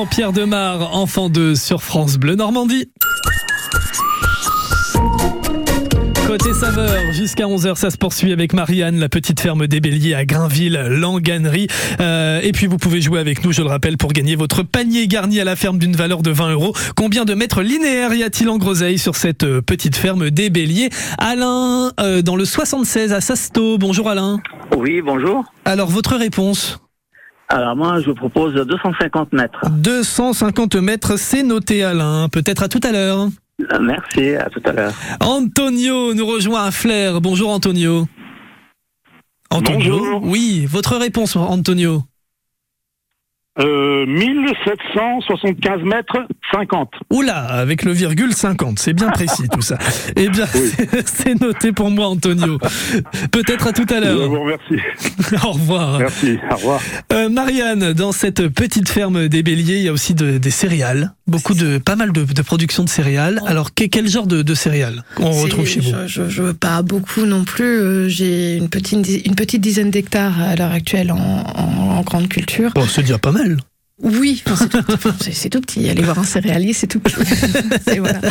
Pierre Demar, enfant de sur France Bleu Normandie. Côté saveur, jusqu'à 11h, ça se poursuit avec Marianne, la petite ferme des Béliers à Grainville, Langanerie. Euh, et puis vous pouvez jouer avec nous, je le rappelle, pour gagner votre panier garni à la ferme d'une valeur de 20 euros. Combien de mètres linéaires y a-t-il en groseille sur cette euh, petite ferme des Béliers? Alain, euh, dans le 76 à Sasto. Bonjour Alain. Oui, bonjour. Alors votre réponse? Alors moi, je vous propose 250 mètres. 250 mètres, c'est noté Alain. Peut-être à tout à l'heure. Euh, Merci, à tout à l'heure. Antonio nous rejoint à Flair. Bonjour Antonio. Antonio? Bonjour. Oui, votre réponse Antonio. Euh, 1775 mètres 50. Oula, avec le virgule 50, c'est bien précis tout ça. Eh bien, c'est noté pour moi Antonio. Peut-être à tout à Je l'heure. vous remercie. Au revoir. Merci, au revoir. Euh, Marianne, dans cette petite ferme des Béliers, il y a aussi de- des céréales, beaucoup de, pas mal de, de production de céréales. Alors, que- quel genre de, de céréales on retrouve chez vous? je, je, je veux pas beaucoup non plus. euh, J'ai une petite, une petite dizaine d'hectares à l'heure actuelle en, en- en grande culture. Bon, c'est déjà pas mal. Oui, enfin, c'est tout, tout petit. Aller voir un céréalier, c'est tout petit. Et voilà.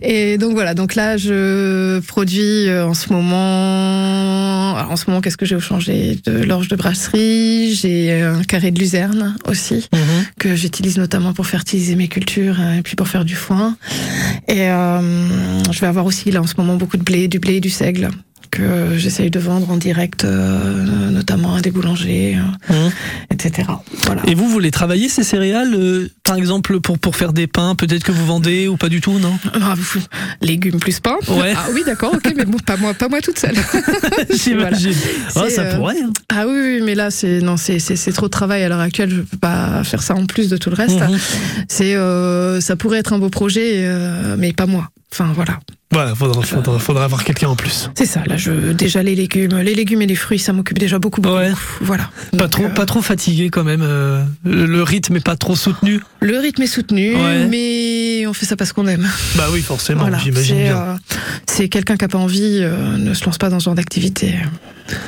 Et donc voilà. Donc là, je produis euh, en ce moment. Alors en ce moment, qu'est-ce que j'ai changé De l'orge de brasserie. J'ai euh, un carré de luzerne aussi que j'utilise notamment pour fertiliser mes cultures euh, et puis pour faire du foin. Et euh, je vais avoir aussi là en ce moment beaucoup de blé, du blé et du seigle que j'essaye de vendre en direct, euh, notamment à des boulangers, euh, etc. Voilà. Et vous, vous les travaillez ces céréales, euh, par exemple pour pour faire des pains, peut-être que vous vendez ou pas du tout, non? Ah, vous- légumes plus pain. Ouais. Ah oui, d'accord, ok, mais bon, pas moi, pas moi toute seule. J'imagine. Ah, C'est, ça pourrait. hein. Ah oui, oui, mais là, c'est non, c'est c'est trop de travail à l'heure actuelle. Je peux pas faire ça en plus de tout le reste. Mhm. C'est ça pourrait être un beau projet, mais pas moi. Enfin voilà. Voilà, faudra, faudra, faudra avoir quelqu'un en plus. C'est ça. Là, je déjà les légumes, les légumes et les fruits, ça m'occupe déjà beaucoup, beaucoup. Voilà. Pas trop, pas trop fatigué quand même. euh, le le rythme est pas trop soutenu. Le rythme est soutenu, Ouais. mais on fait ça parce qu'on aime. Bah oui, forcément, Voilà, j'imagine bien. euh, c'est quelqu'un qui a pas envie, euh, ne se lance pas dans ce genre d'activité.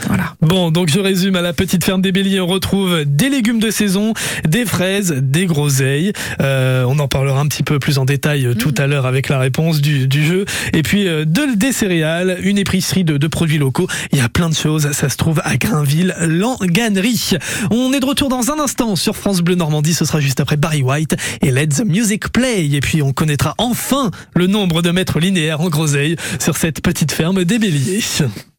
Voilà. Bon, donc je résume à la petite ferme des Béliers, on retrouve des légumes de saison, des fraises, des groseilles. Euh, on en parlera un petit peu plus en détail euh, tout à l'heure avec la réponse du, du jeu. Et puis euh, de, des céréales, une épicerie de, de produits locaux. Il y a plein de choses. Ça se trouve à Grainville, Langanerie. On est de retour dans un instant sur France Bleu Normandie. Ce sera juste après Barry White et Let the Music Play. Et puis on connaîtra enfin le nombre de mètres linéaires en groseille sur cette petite ferme des Béliers.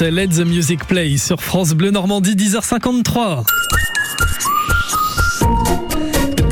Let the Music Play sur France Bleu Normandie 10h53.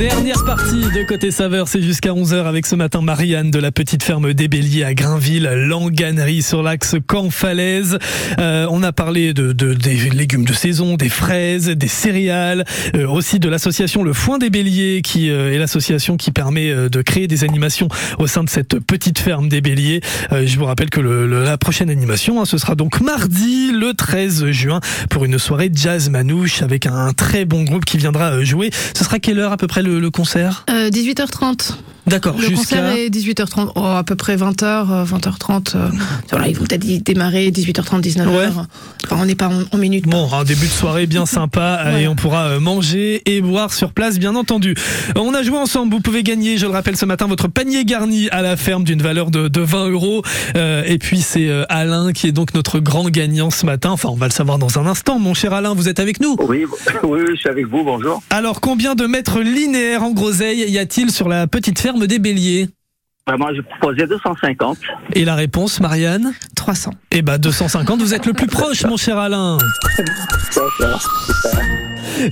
Dernière partie de Côté Saveur, c'est jusqu'à 11h avec ce matin Marianne de la petite ferme des Béliers à Grainville, Langanerie sur l'axe Camp-Falaise. Euh, on a parlé de, de- des légumes de saison, des fraises, des céréales, euh, aussi de l'association Le Foin des Béliers qui euh, est l'association qui permet euh, de créer des animations au sein de cette petite ferme des Béliers. Euh, je vous rappelle que le- le- la prochaine animation, hein, ce sera donc mardi le 13 juin pour une soirée jazz manouche avec un très bon groupe qui viendra euh, jouer. Ce sera quelle heure à peu près le, le concert? Euh, 18h30. D'accord, Le jusqu'à... concert est 18h30, oh, à peu près 20h, 20h30. euh, voilà, ils vont peut-être démarrer 18h30, 19h. Ouais. Enfin, on n'est pas en, en minutes. Bon, un début de soirée bien sympa et on pourra euh, manger et boire sur place, bien entendu. Euh, On a joué ensemble, vous pouvez gagner, je le rappelle ce matin, votre panier garni à la ferme d'une valeur de, de 20 euros. Euh, et puis c'est euh, Alain qui est donc notre grand gagnant ce matin. Enfin, on va le savoir dans un instant. Mon cher Alain, vous êtes avec nous? Oui, oui, oui, je suis avec vous, bonjour. Alors, combien de mètres linéaires en groseille y a-t-il sur la petite ferme? Des Béliers Ben, moi, je proposais 250. Et la réponse, Marianne 300. Eh ben 250, vous êtes le plus proche, mon cher Alain.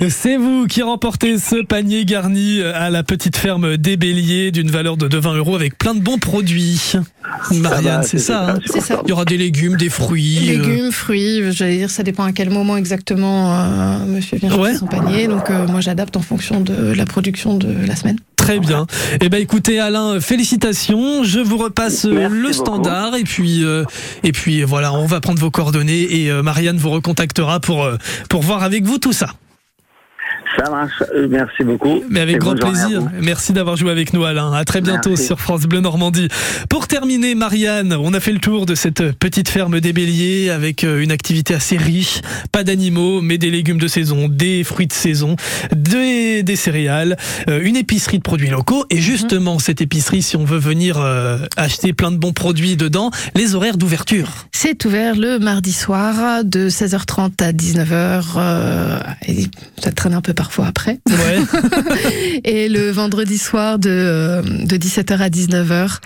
C'est vous qui remportez ce panier garni à la petite ferme des Béliers d'une valeur de 20 euros avec plein de bons produits. Marianne, c'est c'est ça, hein C'est ça. Il y aura des légumes, des fruits. euh, Légumes, fruits, j'allais dire, ça dépend à quel moment exactement euh, monsieur vient Ouais. son panier. Donc, euh, moi, j'adapte en fonction de la production de la semaine. Très bien. Eh ben écoutez Alain, félicitations. Je vous repasse Merci le beaucoup. standard et puis euh, et puis voilà, on va prendre vos coordonnées et euh, Marianne vous recontactera pour euh, pour voir avec vous tout ça. Ça marche, euh, merci beaucoup. Mais avec grand plaisir. Merci d'avoir joué avec nous, Alain. À très bientôt Merci. sur France Bleu Normandie. Pour terminer, Marianne, on a fait le tour de cette petite ferme des Béliers avec euh, une activité assez riche. Pas d'animaux, mais des légumes de saison, des fruits de saison, des, des céréales, euh, une épicerie de produits locaux. Et justement, cette épicerie, si on veut venir euh, acheter plein de bons produits dedans, les horaires d'ouverture. C'est ouvert le mardi soir de 16h30 à 19h. euh, et ça traîne un peu parfois après. et le vendredi soir de, euh, de 17h à 19h.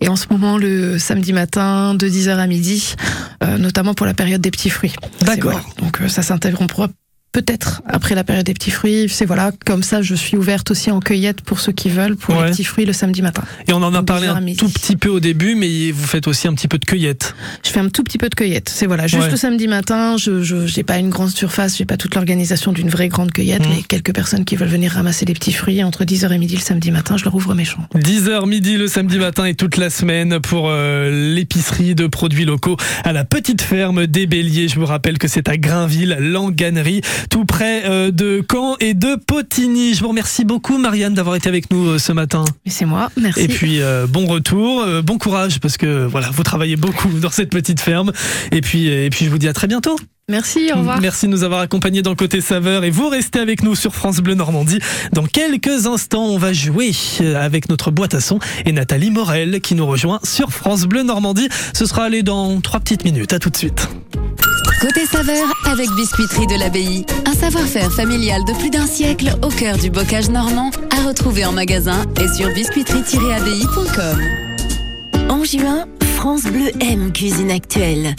Et en ce moment, le samedi matin de 10h à midi, euh, notamment pour la période des petits fruits. D'accord. Donc euh, ça s'interrompra peut-être après la période des petits fruits. C'est voilà, comme ça, je suis ouverte aussi en cueillette pour ceux qui veulent, pour Ouais. les petits fruits le samedi matin. Et on en a parlé 10h à un tout petit peu au début, mais vous faites aussi un petit peu de cueillette. Je fais un tout petit peu de cueillette. C'est voilà, juste Ouais. le samedi matin. Je j'ai pas une grande surface, j'ai pas toute l'organisation d'une vraie grande cueillette, Mmh. mais quelques personnes qui veulent venir ramasser les petits fruits entre 10h et midi le samedi matin, je leur ouvre mes champs. 10h midi le samedi matin et toute la semaine pour euh, l'épicerie de produits locaux à la petite ferme des Béliers. Je vous rappelle que c'est à Grainville, Langanerie, tout près euh, de Caen et de Potigny. Je vous remercie beaucoup Marianne d'avoir été avec nous euh, ce matin. C'est moi, merci. Et puis euh, bon retour, euh, bon courage parce que voilà, vous travaillez beaucoup dans cette petite ferme. Et puis et puis je vous dis à très bientôt. Merci, au revoir. Merci de nous avoir accompagnés dans côté saveur et vous restez avec nous sur France Bleu Normandie. Dans quelques instants, on va jouer avec notre boîte à son et Nathalie Morel qui nous rejoint sur France Bleu Normandie. Ce sera allé dans trois petites minutes. À tout de suite. Côté saveur avec Biscuiterie de l'Abbaye. Un savoir-faire familial de plus d'un siècle au cœur du bocage normand à retrouver en magasin et sur biscuiterie-abbaye.com. En juin, France Bleu aime Cuisine Actuelle.